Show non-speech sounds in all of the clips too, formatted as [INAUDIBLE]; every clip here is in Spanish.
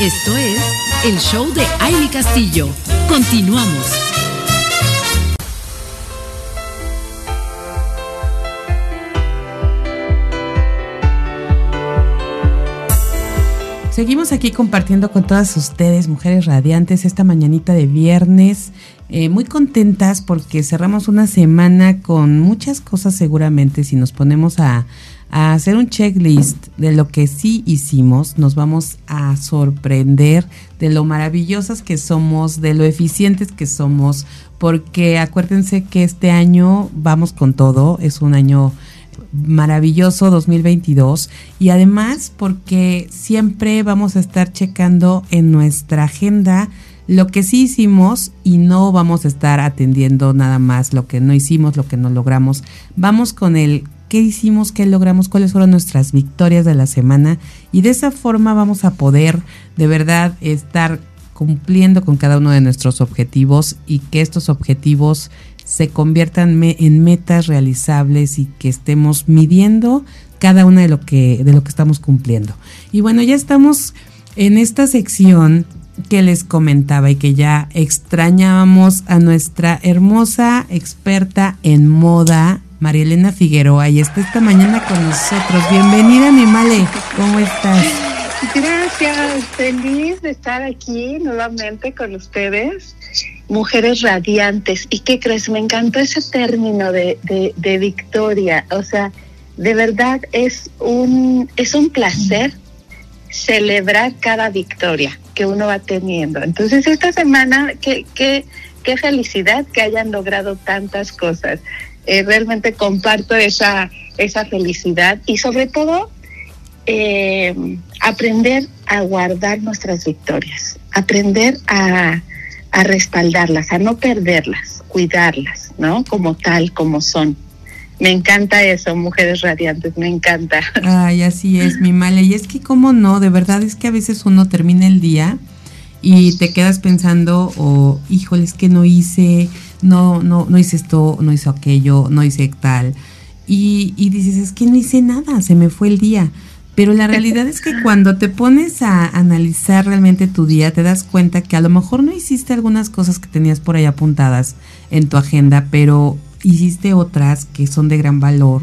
Esto es el show de Aile Castillo. Continuamos. Seguimos aquí compartiendo con todas ustedes, mujeres radiantes, esta mañanita de viernes. Eh, muy contentas porque cerramos una semana con muchas cosas seguramente. Si nos ponemos a, a hacer un checklist de lo que sí hicimos, nos vamos a sorprender de lo maravillosas que somos, de lo eficientes que somos, porque acuérdense que este año vamos con todo, es un año maravilloso 2022 y además porque siempre vamos a estar checando en nuestra agenda lo que sí hicimos y no vamos a estar atendiendo nada más lo que no hicimos, lo que no logramos. Vamos con el qué hicimos, qué logramos, cuáles fueron nuestras victorias de la semana y de esa forma vamos a poder de verdad estar cumpliendo con cada uno de nuestros objetivos y que estos objetivos se conviertan en metas realizables y que estemos midiendo cada una de lo que de lo que estamos cumpliendo. Y bueno, ya estamos en esta sección que les comentaba y que ya extrañábamos a nuestra hermosa experta en moda, María Elena Figueroa, y está esta mañana con nosotros. Bienvenida, mi Male, ¿cómo estás? Gracias, feliz de estar aquí nuevamente con ustedes mujeres radiantes. ¿Y qué crees? Me encantó ese término de, de, victoria. O sea, de verdad es un, es un placer celebrar cada victoria que uno va teniendo. Entonces, esta semana, qué, qué, qué felicidad que hayan logrado tantas cosas. Eh, realmente comparto esa, esa felicidad y sobre todo eh, aprender a guardar nuestras victorias, aprender a, a respaldarlas, a no perderlas, cuidarlas, ¿no? Como tal, como son. Me encanta eso, mujeres radiantes, me encanta. [LAUGHS] Ay, así es, mi male. Y es que, ¿cómo no? De verdad es que a veces uno termina el día y te quedas pensando, o, híjole, es que no hice, no, no, no hice esto, no hice aquello, no hice tal. Y, y dices, es que no hice nada, se me fue el día. Pero la realidad es que cuando te pones a analizar realmente tu día, te das cuenta que a lo mejor no hiciste algunas cosas que tenías por ahí apuntadas en tu agenda, pero hiciste otras que son de gran valor.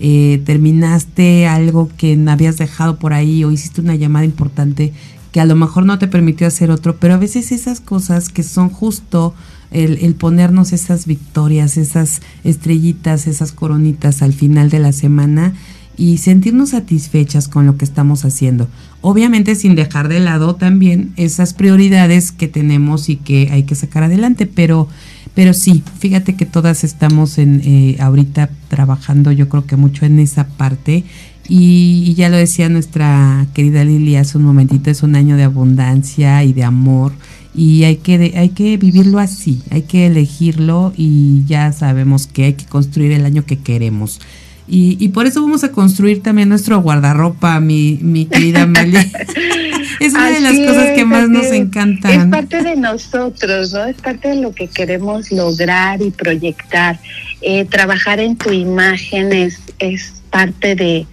Eh, terminaste algo que habías dejado por ahí o hiciste una llamada importante que a lo mejor no te permitió hacer otro, pero a veces esas cosas que son justo el, el, ponernos esas victorias, esas estrellitas, esas coronitas al final de la semana, y sentirnos satisfechas con lo que estamos haciendo. Obviamente sin dejar de lado también esas prioridades que tenemos y que hay que sacar adelante, pero, pero sí, fíjate que todas estamos en eh, ahorita trabajando yo creo que mucho en esa parte y, ya lo decía nuestra querida Lili hace un momentito, es un año de abundancia y de amor y hay que, hay que vivirlo así, hay que elegirlo y ya sabemos que hay que construir el año que queremos. Y, por eso vamos a construir también nuestro guardarropa, mi, mi querida Meli. [LAUGHS] es una de las cosas que más nos encantan. Es parte de nosotros, ¿no? Es parte de lo que queremos lograr y proyectar. Eh, trabajar en tu imagen es, es parte de,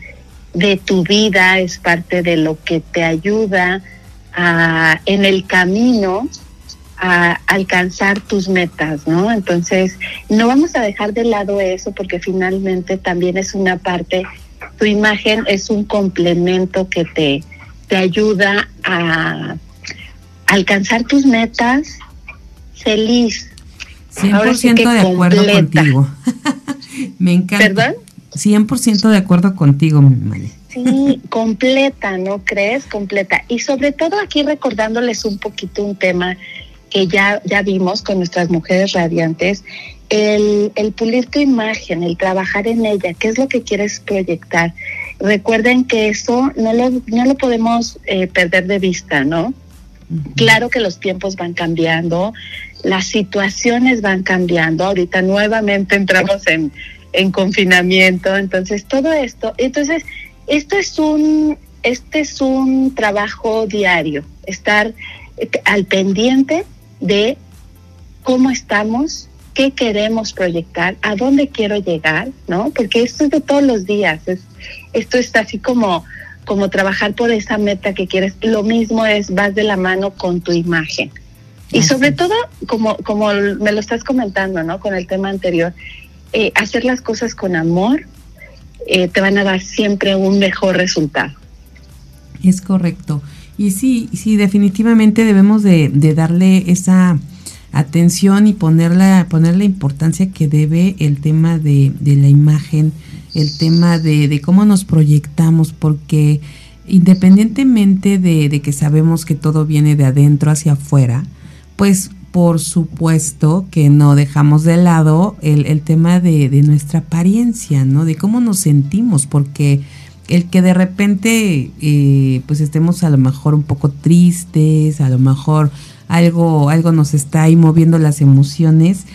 de tu vida, es parte de lo que te ayuda a, en el camino a alcanzar tus metas, ¿no? Entonces, no vamos a dejar de lado eso porque finalmente también es una parte, tu imagen es un complemento que te, te ayuda a alcanzar tus metas feliz. 100% de acuerdo contigo. [LAUGHS] Me encanta. ¿Perdón? 100% de acuerdo contigo, mi Sí, completa, ¿no crees? Completa. Y sobre todo aquí recordándoles un poquito un tema que ya, ya vimos con nuestras mujeres radiantes, el, el pulir tu imagen, el trabajar en ella, qué es lo que quieres proyectar. Recuerden que eso no lo, no lo podemos eh, perder de vista, ¿no? Claro que los tiempos van cambiando, las situaciones van cambiando. Ahorita nuevamente entramos en, en confinamiento, entonces todo esto, entonces esto es un, este es un trabajo diario, estar eh, al pendiente de cómo estamos, qué queremos proyectar, a dónde quiero llegar, ¿no? Porque esto es de todos los días, es, esto está así como, como trabajar por esa meta que quieres. Lo mismo es, vas de la mano con tu imagen. Y sobre todo, como, como me lo estás comentando, ¿no? Con el tema anterior, eh, hacer las cosas con amor eh, te van a dar siempre un mejor resultado. Es correcto. Y sí, sí, definitivamente debemos de, de darle esa atención y ponerla, poner la importancia que debe el tema de, de la imagen, el tema de, de, cómo nos proyectamos, porque independientemente de, de, que sabemos que todo viene de adentro hacia afuera, pues por supuesto que no dejamos de lado el, el tema de, de, nuestra apariencia, ¿no? De cómo nos sentimos, porque el que de repente eh, pues estemos a lo mejor un poco tristes, a lo mejor algo, algo nos está ahí moviendo las emociones,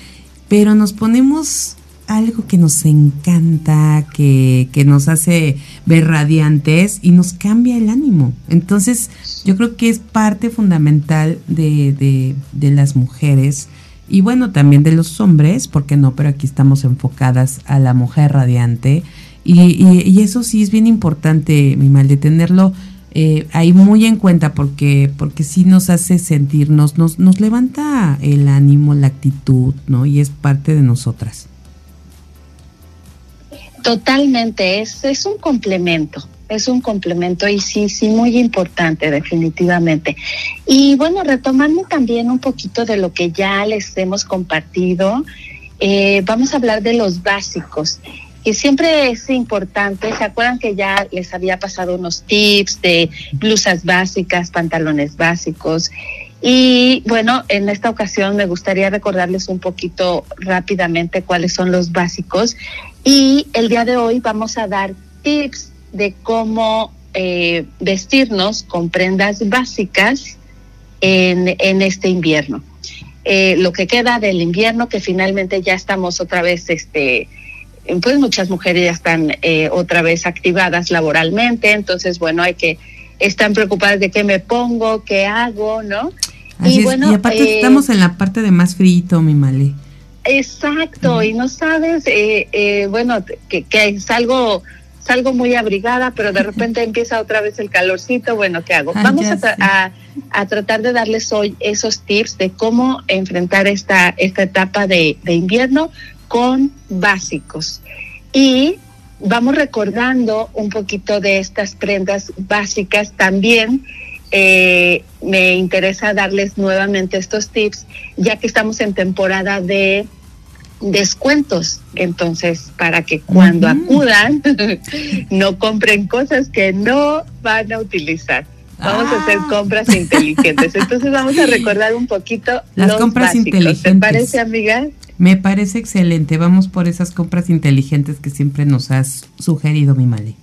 pero nos ponemos algo que nos encanta, que, que, nos hace ver radiantes y nos cambia el ánimo. Entonces, yo creo que es parte fundamental de, de, de las mujeres y bueno, también de los hombres, porque no, pero aquí estamos enfocadas a la mujer radiante. Y, y, y eso sí es bien importante, mi mal, de tenerlo eh, ahí muy en cuenta porque porque sí nos hace sentirnos nos nos levanta el ánimo la actitud no y es parte de nosotras totalmente es es un complemento es un complemento y sí sí muy importante definitivamente y bueno retomando también un poquito de lo que ya les hemos compartido eh, vamos a hablar de los básicos que siempre es importante. ¿Se acuerdan que ya les había pasado unos tips de blusas básicas, pantalones básicos? Y bueno, en esta ocasión me gustaría recordarles un poquito rápidamente cuáles son los básicos. Y el día de hoy vamos a dar tips de cómo eh, vestirnos con prendas básicas en, en este invierno. Eh, lo que queda del invierno, que finalmente ya estamos otra vez este, pues muchas mujeres ya están eh, otra vez activadas laboralmente, entonces bueno, hay que, están preocupadas de qué me pongo, qué hago, ¿no? Así y bueno, y aparte eh, estamos en la parte de más frito, mi Male. Exacto, y no sabes, eh, eh, bueno, que, que salgo, salgo muy abrigada, pero de [LAUGHS] repente empieza otra vez el calorcito, bueno, ¿qué hago? Ah, Vamos a, tra a, a, tratar de darles hoy esos tips de cómo enfrentar esta, esta etapa de, de invierno con básicos. Y vamos recordando un poquito de estas prendas básicas también. Eh, me interesa darles nuevamente estos tips, ya que estamos en temporada de descuentos. Entonces, para que cuando uh -huh. acudan, [LAUGHS] no compren cosas que no van a utilizar. Vamos ah. a hacer compras inteligentes. Entonces, vamos a recordar un poquito las los compras básicos. inteligentes. ¿Te parece, amiga? Me parece excelente. Vamos por esas compras inteligentes que siempre nos has sugerido, mi Male.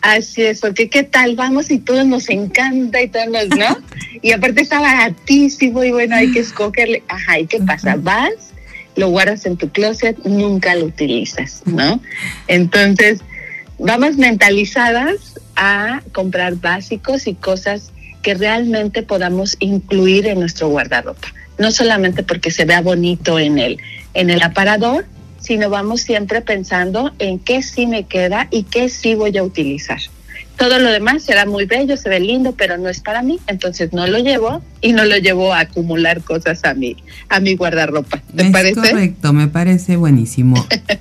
Así es, porque qué tal, vamos y todo nos encanta y todo nos, ¿no? [LAUGHS] y aparte está baratísimo y bueno, hay que escogerle. Ajá, ¿y qué pasa? Vas, lo guardas en tu closet, nunca lo utilizas, ¿no? Entonces, vamos mentalizadas a comprar básicos y cosas que realmente podamos incluir en nuestro guardarropa. No solamente porque se vea bonito en el, en el aparador, sino vamos siempre pensando en qué sí me queda y qué sí voy a utilizar. Todo lo demás será muy bello, se ve lindo, pero no es para mí, entonces no lo llevo y no lo llevo a acumular cosas a mi, a mi guardarropa. ¿Te es parece? Correcto, me parece buenísimo.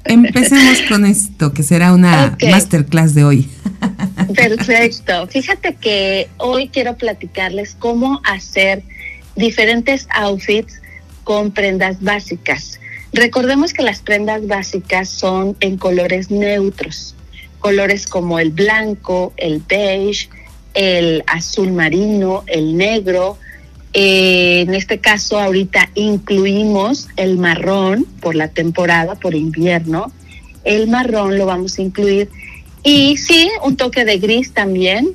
Empecemos con esto, que será una okay. masterclass de hoy. Perfecto. Fíjate que hoy quiero platicarles cómo hacer diferentes outfits con prendas básicas. Recordemos que las prendas básicas son en colores neutros, colores como el blanco, el beige, el azul marino, el negro. Eh, en este caso ahorita incluimos el marrón por la temporada, por invierno. El marrón lo vamos a incluir. Y sí, un toque de gris también.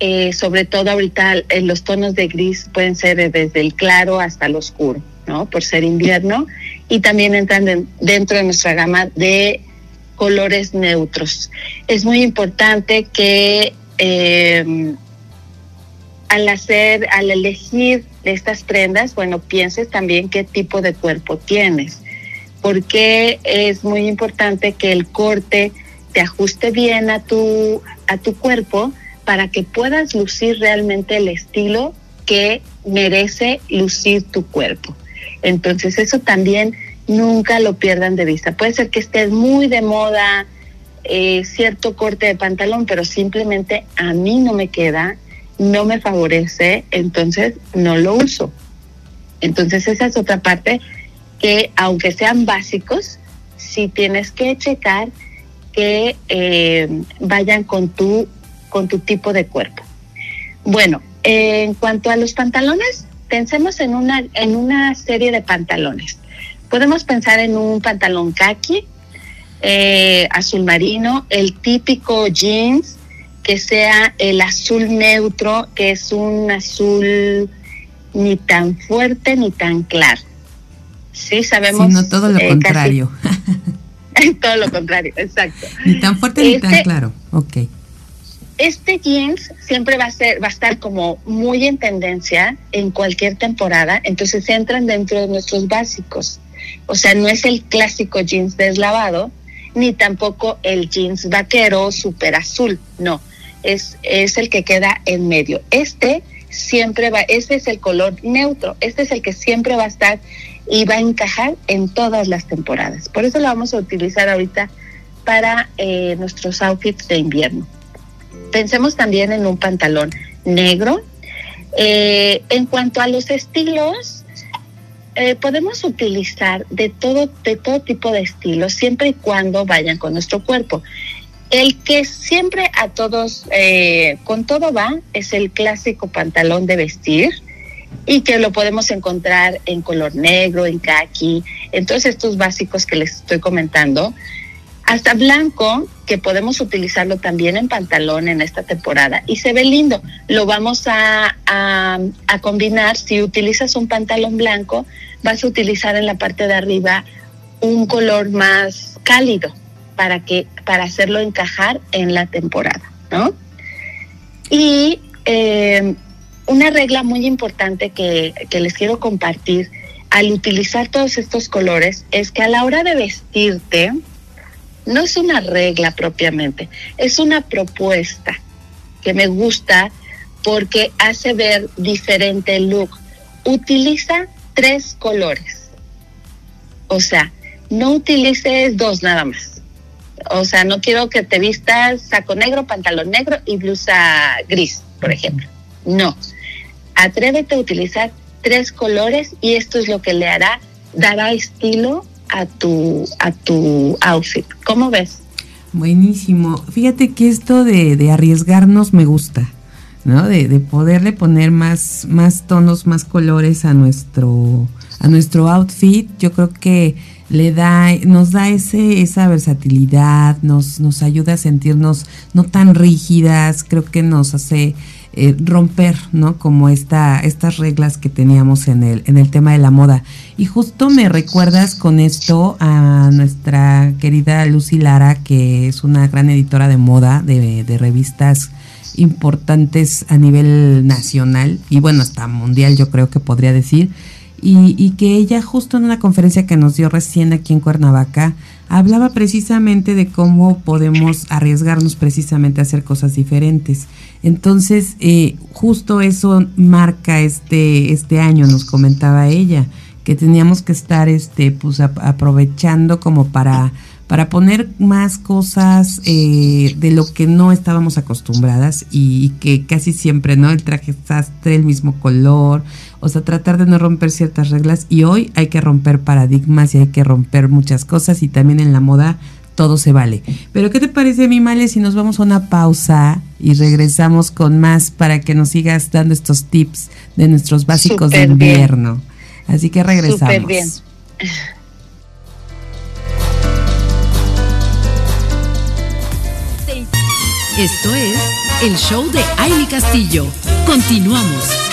Eh, sobre todo ahorita eh, los tonos de gris pueden ser desde el claro hasta el oscuro, ¿no? Por ser invierno y también entran de, dentro de nuestra gama de colores neutros. Es muy importante que eh, al hacer, al elegir estas prendas, bueno, pienses también qué tipo de cuerpo tienes, porque es muy importante que el corte te ajuste bien a tu, a tu cuerpo para que puedas lucir realmente el estilo que merece lucir tu cuerpo. Entonces eso también nunca lo pierdan de vista. Puede ser que esté muy de moda eh, cierto corte de pantalón, pero simplemente a mí no me queda, no me favorece, entonces no lo uso. Entonces esa es otra parte que aunque sean básicos, sí tienes que checar que eh, vayan con tu, con tu tipo de cuerpo. Bueno, en cuanto a los pantalones, pensemos en una, en una serie de pantalones. Podemos pensar en un pantalón khaki, eh, azul marino, el típico jeans, que sea el azul neutro, que es un azul ni tan fuerte ni tan claro. Sí, sabemos. Sino todo lo eh, contrario. [LAUGHS] todo lo contrario, exacto. Ni tan fuerte ni tan este claro. Ok. Este jeans siempre va a ser, va a estar como muy en tendencia en cualquier temporada, entonces entran dentro de nuestros básicos. O sea, no es el clásico jeans deslavado, ni tampoco el jeans vaquero super azul, no, es, es el que queda en medio. Este siempre va, este es el color neutro, este es el que siempre va a estar y va a encajar en todas las temporadas. Por eso lo vamos a utilizar ahorita para eh, nuestros outfits de invierno. Pensemos también en un pantalón negro. Eh, en cuanto a los estilos, eh, podemos utilizar de todo, de todo tipo de estilos, siempre y cuando vayan con nuestro cuerpo. El que siempre a todos, con todo va, es el clásico pantalón de vestir, y que lo podemos encontrar en color negro, en khaki, en todos estos básicos que les estoy comentando. Hasta blanco, que podemos utilizarlo también en pantalón en esta temporada. Y se ve lindo. Lo vamos a, a, combinar. Si utilizas un pantalón blanco, vas a utilizar en la parte de arriba un color más cálido para que para hacerlo encajar en la temporada, ¿no? Y eh, una regla muy importante que, les quiero compartir al utilizar todos estos colores es que a la hora de vestirte, no es una regla propiamente, es una propuesta que me gusta porque hace ver diferente el look. Utiliza tres colores. O sea, no utilices dos nada más. O sea, no quiero que te vistas saco negro, pantalón negro y blusa gris, por ejemplo. No, atrévete a utilizar tres colores y esto es lo que le hará, dará estilo a tu, a tu outfit. ¿Cómo ves? Buenísimo. Fíjate que esto de, de arriesgarnos me gusta, ¿no? De, de, poderle poner más, más tonos, más colores a nuestro, a nuestro outfit. Yo creo que le da, nos da ese, esa versatilidad, nos, nos ayuda a sentirnos no tan rígidas, creo que nos hace eh, romper, ¿no? Como esta, estas reglas que teníamos en el, en el tema de la moda. Y justo me recuerdas con esto a nuestra querida Lucy Lara, que es una gran editora de moda, de, de revistas importantes a nivel nacional y bueno, hasta mundial yo creo que podría decir. Y, y, que ella justo en una conferencia que nos dio recién aquí en Cuernavaca hablaba precisamente de cómo podemos arriesgarnos precisamente a hacer cosas diferentes. Entonces, eh, justo eso marca este, este año, nos comentaba ella, que teníamos que estar este, pues, aprovechando como para, para poner más cosas eh, de lo que no estábamos acostumbradas y, que casi siempre, ¿no? El traje sastre, el mismo color, o sea, tratar de no romper ciertas reglas y hoy hay que romper paradigmas y hay que romper muchas cosas y también en la moda todo se vale. Pero ¿qué te parece, mi Male, si nos vamos a una pausa y regresamos con más para que nos sigas dando estos tips de nuestros básicos de invierno? Así que regresamos. Súper bien. Esto es el show de Aile Castillo. Continuamos.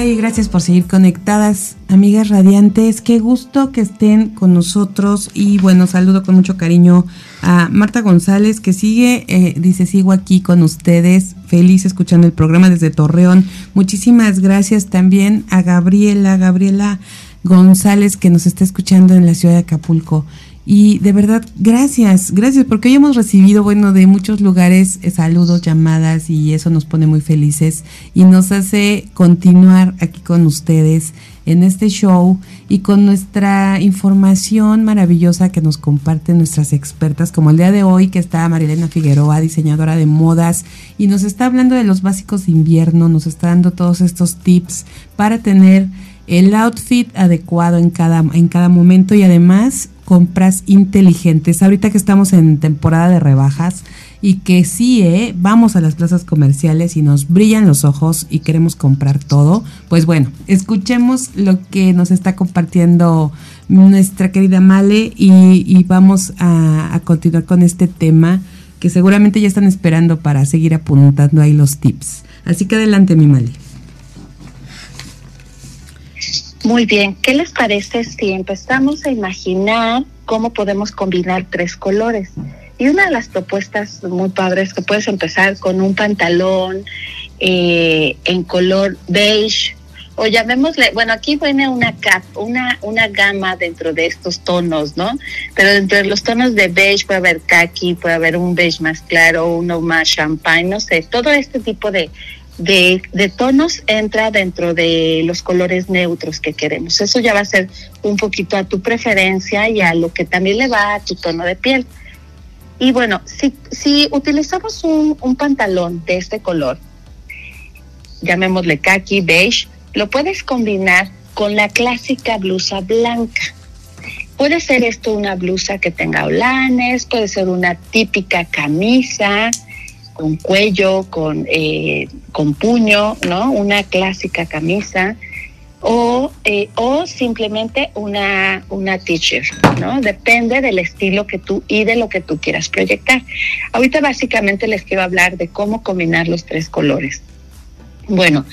Ay, gracias por seguir conectadas, amigas radiantes. Qué gusto que estén con nosotros. Y bueno, saludo con mucho cariño a Marta González, que sigue, eh, dice, sigo aquí con ustedes, feliz escuchando el programa desde Torreón. Muchísimas gracias también a Gabriela. Gabriela González que nos está escuchando en la ciudad de Acapulco. Y de verdad, gracias, gracias, porque hoy hemos recibido, bueno, de muchos lugares eh, saludos, llamadas y eso nos pone muy felices y nos hace continuar aquí con ustedes en este show y con nuestra información maravillosa que nos comparten nuestras expertas, como el día de hoy que está Marilena Figueroa, diseñadora de modas, y nos está hablando de los básicos de invierno, nos está dando todos estos tips para tener el outfit adecuado en cada, en cada momento y además compras inteligentes. Ahorita que estamos en temporada de rebajas y que sí, ¿eh? vamos a las plazas comerciales y nos brillan los ojos y queremos comprar todo, pues bueno, escuchemos lo que nos está compartiendo nuestra querida Male y, vamos a, a continuar con este tema que seguramente ya están esperando para seguir apuntando ahí los tips. Así que adelante, mi Male. Muy bien, ¿qué les parece si empezamos a imaginar cómo podemos combinar tres colores? Y una de las propuestas muy padres que puedes empezar con un pantalón eh, en color beige o llamémosle, bueno, aquí viene una cap, una, una gama dentro de estos tonos, ¿no? Pero dentro de los tonos de beige puede haber khaki, puede haber un beige más claro, uno más champagne, no sé, todo este tipo de, de, tonos entra dentro de los colores neutros que queremos. Eso ya va a ser un poquito a tu preferencia y a lo que también le va a tu tono de piel. Y bueno, si, si utilizamos un, un pantalón de este color, llamémosle khaki, beige, lo puedes combinar con la clásica blusa blanca. Puede ser esto una blusa que tenga olanes, puede ser una típica camisa, con cuello, con, eh, con puño, ¿no? Una clásica camisa o, eh, o simplemente una, una t-shirt, ¿no? Depende del estilo que tú y de lo que tú quieras proyectar. Ahorita básicamente les quiero hablar de cómo combinar los tres colores. Bueno,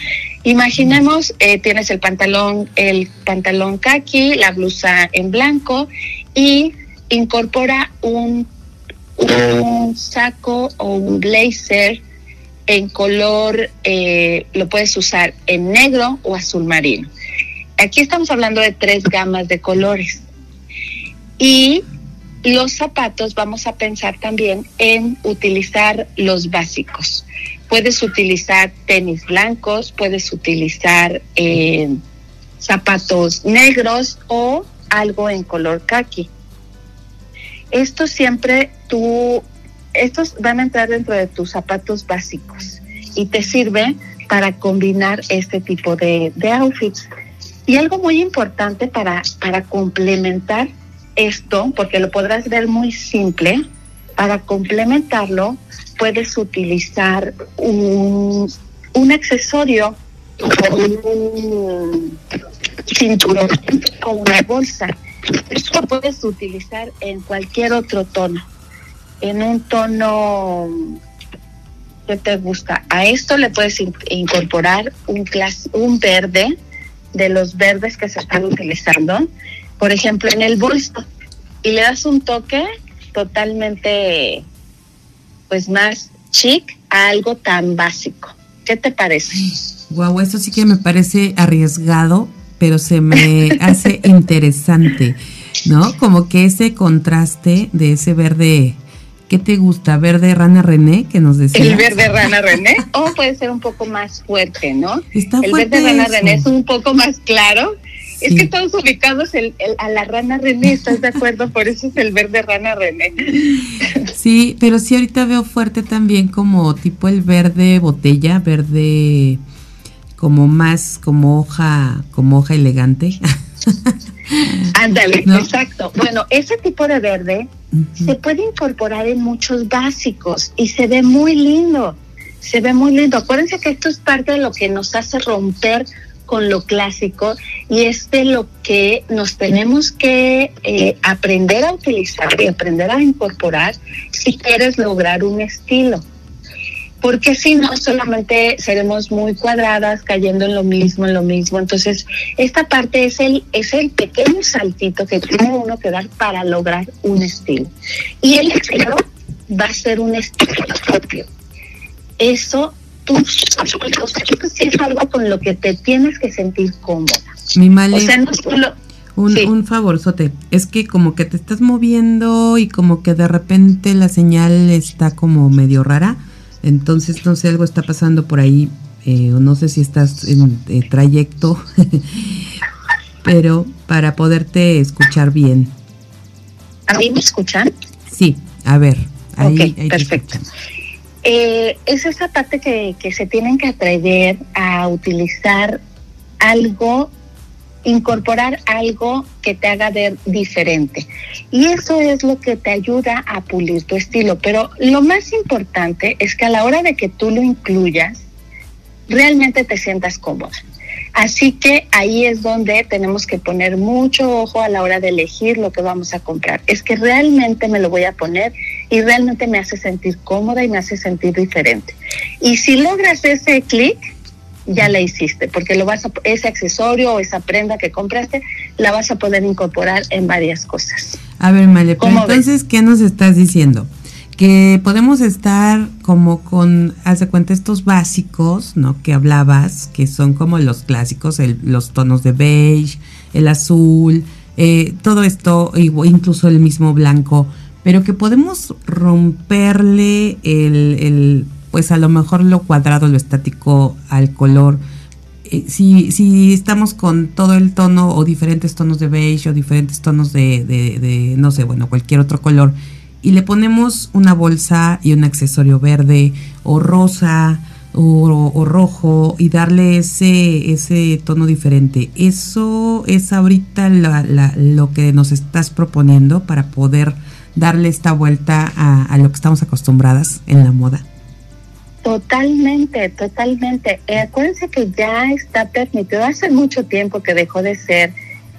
imaginemos, eh, tienes el pantalón, el pantalón khaki, la blusa en blanco y incorpora un un saco o un blazer en color, eh, lo puedes usar en negro o azul marino. Aquí estamos hablando de tres gamas de colores. Y los zapatos vamos a pensar también en utilizar los básicos. Puedes utilizar tenis blancos, puedes utilizar eh, zapatos negros o algo en color khaki. Esto siempre tú, estos van a entrar dentro de tus zapatos básicos y te sirve para combinar este tipo de, outfits. Y algo muy importante para, para complementar esto, porque lo podrás ver muy simple, para complementarlo puedes utilizar un, un accesorio un cinturón o una bolsa esto puedes utilizar en cualquier otro tono. En un tono que te gusta. A esto le puedes incorporar un, un verde de los verdes que se están utilizando, por ejemplo, en el bolso. Y le das un toque totalmente, pues más chic a algo tan básico. ¿Qué te parece? Guau, esto sí que me parece arriesgado, pero se me hace interesante, ¿no? Como que ese contraste de ese verde, ¿qué te gusta? ¿Verde rana René que nos decía? El verde rana René, o puede ser un poco más fuerte, ¿no? Está el verde rana René es un poco más claro. Es que estamos ubicados a la rana René, ¿estás de acuerdo? Por eso es el verde rana René. Sí, pero sí ahorita veo fuerte también como tipo el verde botella, verde como más como hoja, como hoja elegante. [LAUGHS] Ándale, exacto. Bueno, ese tipo de verde se puede incorporar en muchos básicos y se ve muy lindo. Se ve muy lindo. Acuérdense que esto es parte de lo que nos hace romper con lo clásico y es de lo que nos tenemos que eh, aprender a utilizar y aprender a incorporar si quieres lograr un estilo porque si no solamente seremos muy cuadradas cayendo en lo mismo, en lo mismo. Entonces, esta parte es el, es el pequeño saltito que tiene uno que dar para lograr un estilo. Y el estilo va a ser un estilo propio. Eso tú, es algo con lo que te tienes que sentir cómoda. Mi male, o sea, no solo, Un, un favorzote, es que como que te estás moviendo y como que de repente la señal está como medio rara, entonces no sé, algo está pasando por ahí, eh, no sé si estás en eh, trayecto, [LAUGHS] pero para poderte escuchar bien. ¿A mí me escuchan? Sí, a ver. Ahí, ok, perfecto. Eh, es esa parte que, que se tienen que atrever a utilizar algo incorporar algo que te haga ver diferente. Y eso es lo que te ayuda a pulir tu estilo. Pero lo más importante es que a la hora de que tú lo incluyas, realmente te sientas cómoda. Así que ahí es donde tenemos que poner mucho ojo a la hora de elegir lo que vamos a comprar. Es que realmente me lo voy a poner y realmente me hace sentir cómoda y me hace sentir diferente. Y si logras ese clic, ya la hiciste, porque lo vas a, ese accesorio o esa prenda que compraste la vas a poder incorporar en varias cosas. A ver, Male, entonces, ¿qué nos estás diciendo? Que podemos estar como con, haz de cuenta, estos básicos, ¿no? Que hablabas, que son como los clásicos, los tonos de beige, el azul, eh, todo esto, incluso el mismo blanco, pero que podemos romperle el pues a lo mejor lo cuadrado, lo estático al color. Eh, si, si estamos con todo el tono o diferentes tonos de beige o diferentes tonos de, no sé, bueno, cualquier otro color, y le ponemos una bolsa y un accesorio verde o rosa o, rojo y darle ese, ese tono diferente. Eso es ahorita lo que nos estás proponiendo para poder darle esta vuelta a lo que estamos acostumbradas en la moda. Totalmente, totalmente. Eh, acuérdense que ya está permitido, hace mucho tiempo que dejó de ser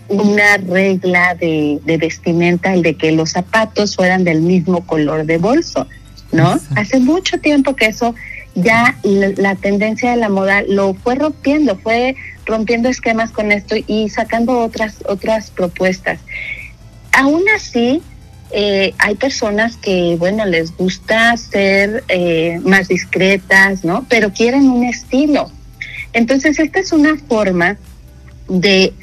una regla de, vestimenta el de que los zapatos fueran del mismo color de bolso, ¿no? Hace mucho tiempo que eso ya la, tendencia de la moda lo fue rompiendo, fue rompiendo esquemas con esto y sacando otras otras propuestas. Aún así, eh, hay personas que, bueno, les gusta ser eh, más discretas, ¿no? Pero quieren un estilo. Entonces, esta es una forma de,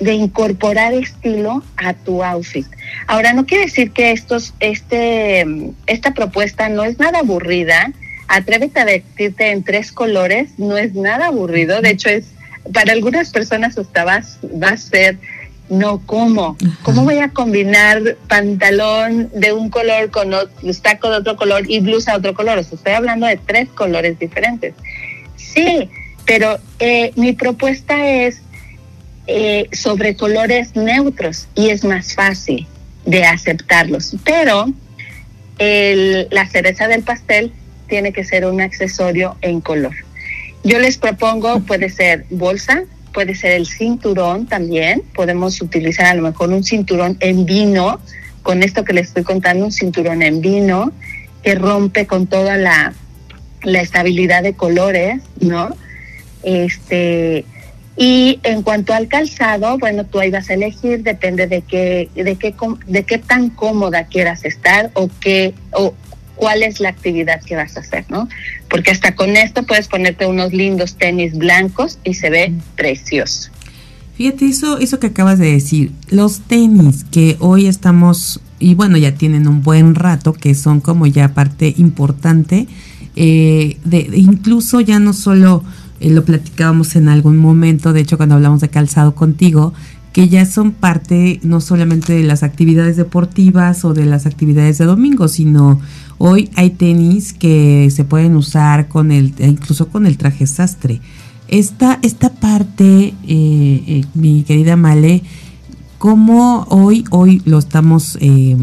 de incorporar estilo a tu outfit. Ahora, no quiere decir que estos, este, esta propuesta no es nada aburrida. Atrévete a vestirte en tres colores, no es nada aburrido. De hecho, es para algunas personas hasta va a ser no, ¿cómo? ¿Cómo voy a combinar pantalón de un color con otro, taco de otro color y blusa de otro color? Estoy hablando de tres colores diferentes. Sí, pero eh, mi propuesta es eh, sobre colores neutros y es más fácil de aceptarlos. Pero la cereza del pastel tiene que ser un accesorio en color. Yo les propongo, puede ser bolsa, puede ser el cinturón también. Podemos utilizar a lo mejor un cinturón en vino, con esto que les estoy contando, un cinturón en vino que rompe con toda la, la estabilidad de colores, ¿no? Este, y en cuanto al calzado, bueno, tú ahí vas a elegir, depende de qué, de qué, de qué tan cómoda quieras estar o qué, o cuál es la actividad que vas a hacer, ¿no? Porque hasta con esto puedes ponerte unos lindos tenis blancos y se ve precioso. Fíjate, eso, eso que acabas de decir, los tenis que hoy estamos, y bueno, ya tienen un buen rato, que son como ya parte importante, eh, de, incluso ya no solo eh, lo platicábamos en algún momento, de hecho cuando hablamos de calzado contigo, que ya son parte no solamente de las actividades deportivas o de las actividades de domingo, sino Hoy hay tenis que se pueden usar con el, incluso con el traje sastre. Esta, esta parte, eh, eh, mi querida Male, ¿cómo hoy, hoy lo estamos, eh,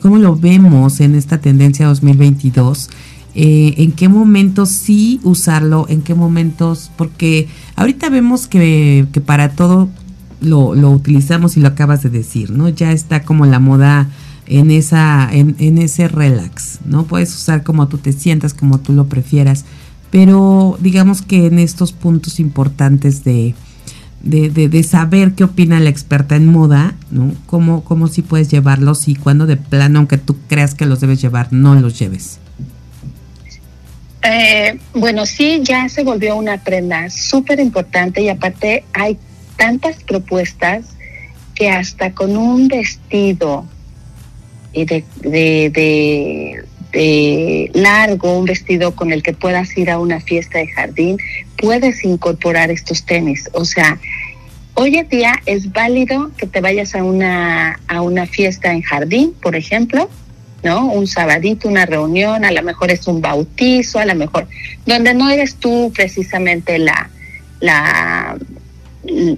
cómo lo vemos en esta tendencia 2022? en qué momentos sí usarlo, en qué momentos, porque ahorita vemos que, que para todo lo, lo, utilizamos y lo acabas de decir, ¿no? Ya está como la moda en, esa, en, ese relax, ¿no? Puedes usar como tú te sientas, como tú lo prefieras, pero digamos que en estos puntos importantes de, de, saber qué opina la experta en moda, ¿no? Cómo, cómo sí puedes llevarlos y cuando de plano, aunque tú creas que los debes llevar, no los lleves. Eh, bueno, sí, ya se volvió una prenda súper importante y aparte hay tantas propuestas que hasta con un vestido de, de, de, largo, un vestido con el que puedas ir a una fiesta de jardín, puedes incorporar estos tenis. O sea, hoy en día es válido que te vayas a una, a una fiesta en jardín, por ejemplo, ¿no? Un sabadito, una reunión, a lo mejor es un bautizo, a lo mejor, donde no eres tú precisamente la, la,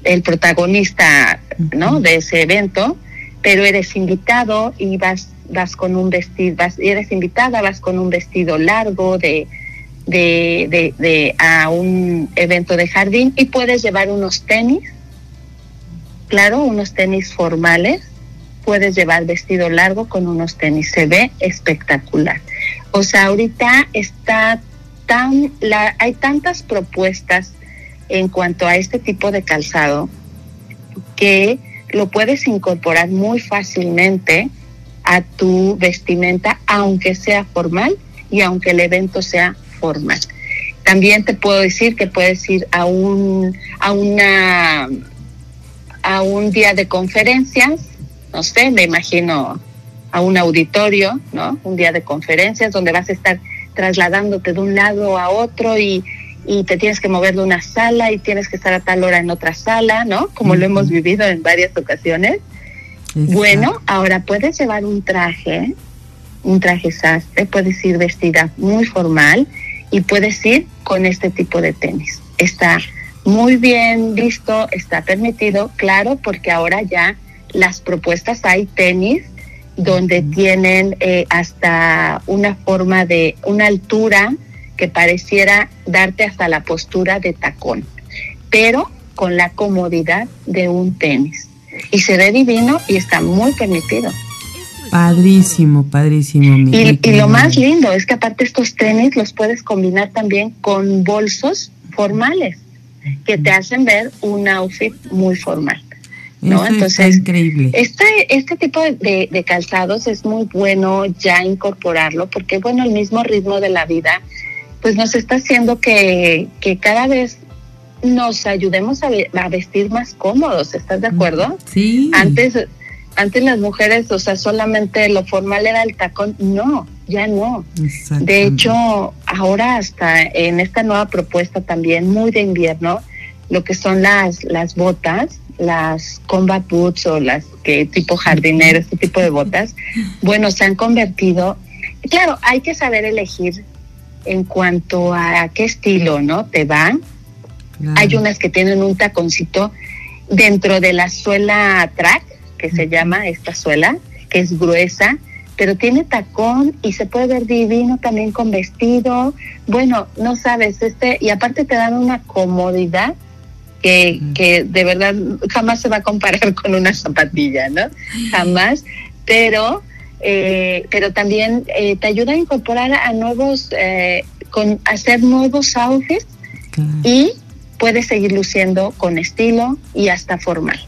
el protagonista, ¿no? De ese evento, pero eres invitado y vas, vas con un vestido, vas, eres invitada, vas con un vestido largo de, de, de, de a un evento de jardín y puedes llevar unos tenis, claro, unos tenis formales puedes llevar vestido largo con unos tenis. Se ve espectacular. O sea, ahorita está tan, la, hay tantas propuestas en cuanto a este tipo de calzado que lo puedes incorporar muy fácilmente a tu vestimenta, aunque sea formal y aunque el evento sea formal. También te puedo decir que puedes ir a un a una a un día de conferencias no sé, me imagino a un auditorio, ¿no? Un día de conferencias donde vas a estar trasladándote de un lado a otro y, te tienes que mover de una sala y tienes que estar a tal hora en otra sala, ¿no? Como lo hemos vivido en varias ocasiones. Bueno, ahora puedes llevar un traje, un traje sastre, puedes ir vestida muy formal y puedes ir con este tipo de tenis. Está muy bien visto, está permitido, claro, porque ahora ya las propuestas hay tenis donde tienen eh, hasta una forma de una altura que pareciera darte hasta la postura de tacón, pero con la comodidad de un tenis. Y se ve divino y está muy permitido. Padrísimo, padrísimo. y, y lo más lindo es que aparte estos tenis los puedes combinar también con bolsos formales que te hacen ver un outfit muy formal. ¿no? Entonces, increíble. Este, este tipo de, de, calzados es muy bueno ya incorporarlo porque, bueno, el mismo ritmo de la vida, pues nos está haciendo que, que cada vez nos ayudemos a, a, vestir más cómodos, ¿estás de acuerdo? Sí. Antes, antes las mujeres, o sea, solamente lo formal era el tacón, no, ya no. De hecho, ahora hasta en esta nueva propuesta también, muy de invierno, lo que son las, las botas, las combat boots o las que tipo jardinero, este tipo de botas, [LAUGHS] bueno, se han convertido, claro, hay que saber elegir en cuanto a qué estilo, ¿no? Te van. Hay unas que tienen un taconcito dentro de la suela track, que se llama esta suela, que es gruesa, pero tiene tacón y se puede ver divino también con vestido. Bueno, no sabes, este, y aparte te dan una comodidad que, de verdad jamás se va a comparar [LAUGHS] con una zapatilla, ¿no? Jamás, pero, eh, pero también eh, te ayuda a incorporar a nuevos, eh, con hacer nuevos outfits y puedes seguir luciendo con estilo y hasta formal.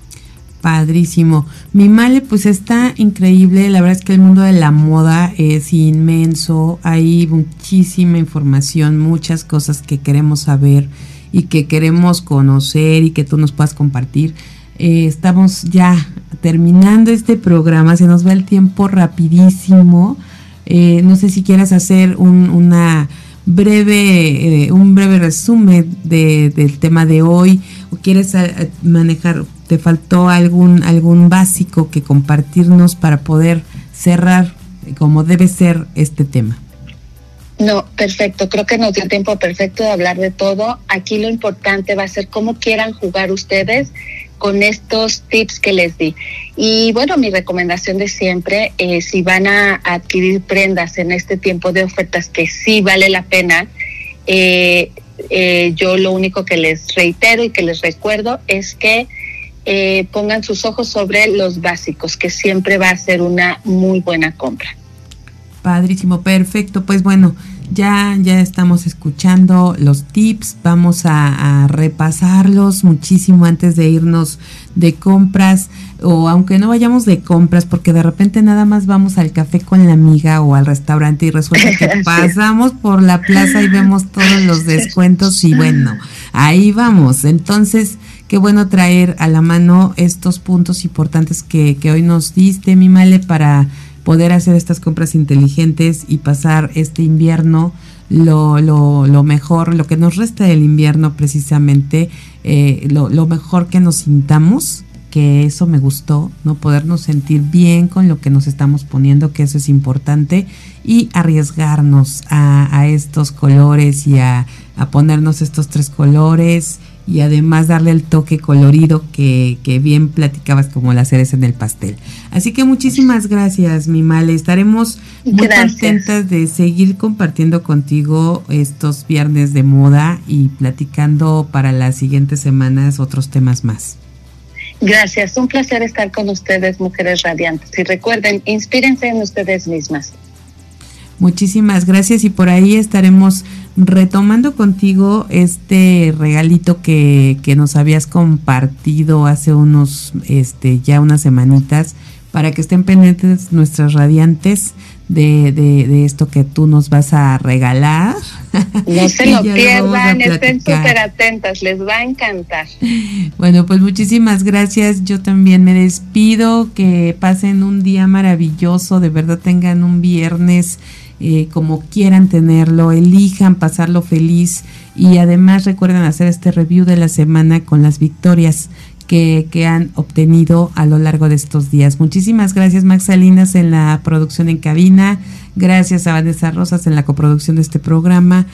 Padrísimo. Mi male pues está increíble. La verdad es que el mundo de la moda es inmenso. Hay muchísima información, muchas cosas que queremos saber y que queremos conocer y que tú nos puedas compartir. Eh, estamos ya terminando este programa, se nos va el tiempo rapidísimo. Eh, no sé si quieras hacer un, una breve, eh, un breve resumen de, del tema de hoy o quieres manejar, te faltó algún, algún básico que compartirnos para poder cerrar como debe ser este tema. No, perfecto. Creo que nos dio tiempo perfecto de hablar de todo. Aquí lo importante va a ser cómo quieran jugar ustedes con estos tips que les di. Y bueno, mi recomendación de siempre, eh, si van a adquirir prendas en este tiempo de ofertas que sí vale la pena, eh, eh, yo lo único que les reitero y que les recuerdo es que pongan sus ojos sobre los básicos, que siempre va a ser una muy buena compra. Padrísimo, perfecto. Pues bueno, ya, ya estamos escuchando los tips. Vamos a, repasarlos muchísimo antes de irnos de compras. O aunque no vayamos de compras, porque de repente nada más vamos al café con la amiga o al restaurante y resulta que [LAUGHS] pasamos por la plaza y vemos todos los descuentos y bueno, ahí vamos. Entonces, qué bueno traer a la mano estos puntos importantes que, que hoy nos diste, mi Male, para poder hacer estas compras inteligentes y pasar este invierno lo, lo, mejor, lo que nos resta del invierno precisamente, eh, lo, lo mejor que nos sintamos que eso me gustó, no podernos sentir bien con lo que nos estamos poniendo, que eso es importante, y arriesgarnos a, a estos colores y a, a, ponernos estos tres colores y además darle el toque colorido que, que, bien platicabas como la cereza en el pastel. Así que muchísimas gracias, mi Male. Estaremos muy gracias. contentas de seguir compartiendo contigo estos viernes de moda y platicando para las siguientes semanas otros temas más. Gracias, un placer estar con ustedes, mujeres radiantes. Y recuerden, inspírense en ustedes mismas. Muchísimas gracias y por ahí estaremos retomando contigo este regalito que, que nos habías compartido hace unos, este, ya unas semanitas, para que estén pendientes nuestras radiantes de, de, de, esto que tú nos vas a regalar. No se [LAUGHS] lo pierdan, estén súper atentas, les va a encantar. [LAUGHS] Bueno, pues muchísimas gracias. Yo también me despido, que pasen un día maravilloso, de verdad tengan un viernes eh, como quieran tenerlo, elijan pasarlo feliz y además recuerden hacer este review de la semana con las victorias que, que, han obtenido a lo largo de estos días. Muchísimas gracias Max Salinas en la producción en cabina, gracias a Vanessa Rosas en la coproducción de este programa,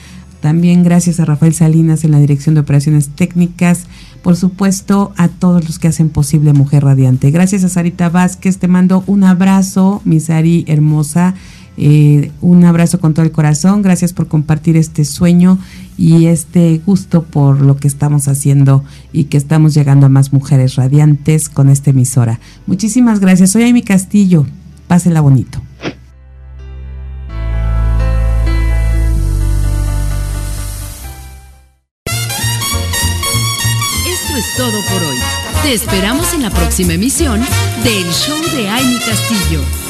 también gracias a Rafael Salinas en la dirección de operaciones técnicas, por supuesto a todos los que hacen posible Mujer Radiante. Gracias a Sarita Vázquez, te mando un abrazo, mi Sari hermosa. Eh, un abrazo con todo el corazón, gracias por compartir este sueño y este gusto por lo que estamos haciendo y que estamos llegando a más mujeres radiantes con esta emisora. Muchísimas gracias, soy Amy Castillo, pásela bonito. Esto es todo por hoy. Te esperamos en la próxima emisión del Show de Amy Castillo.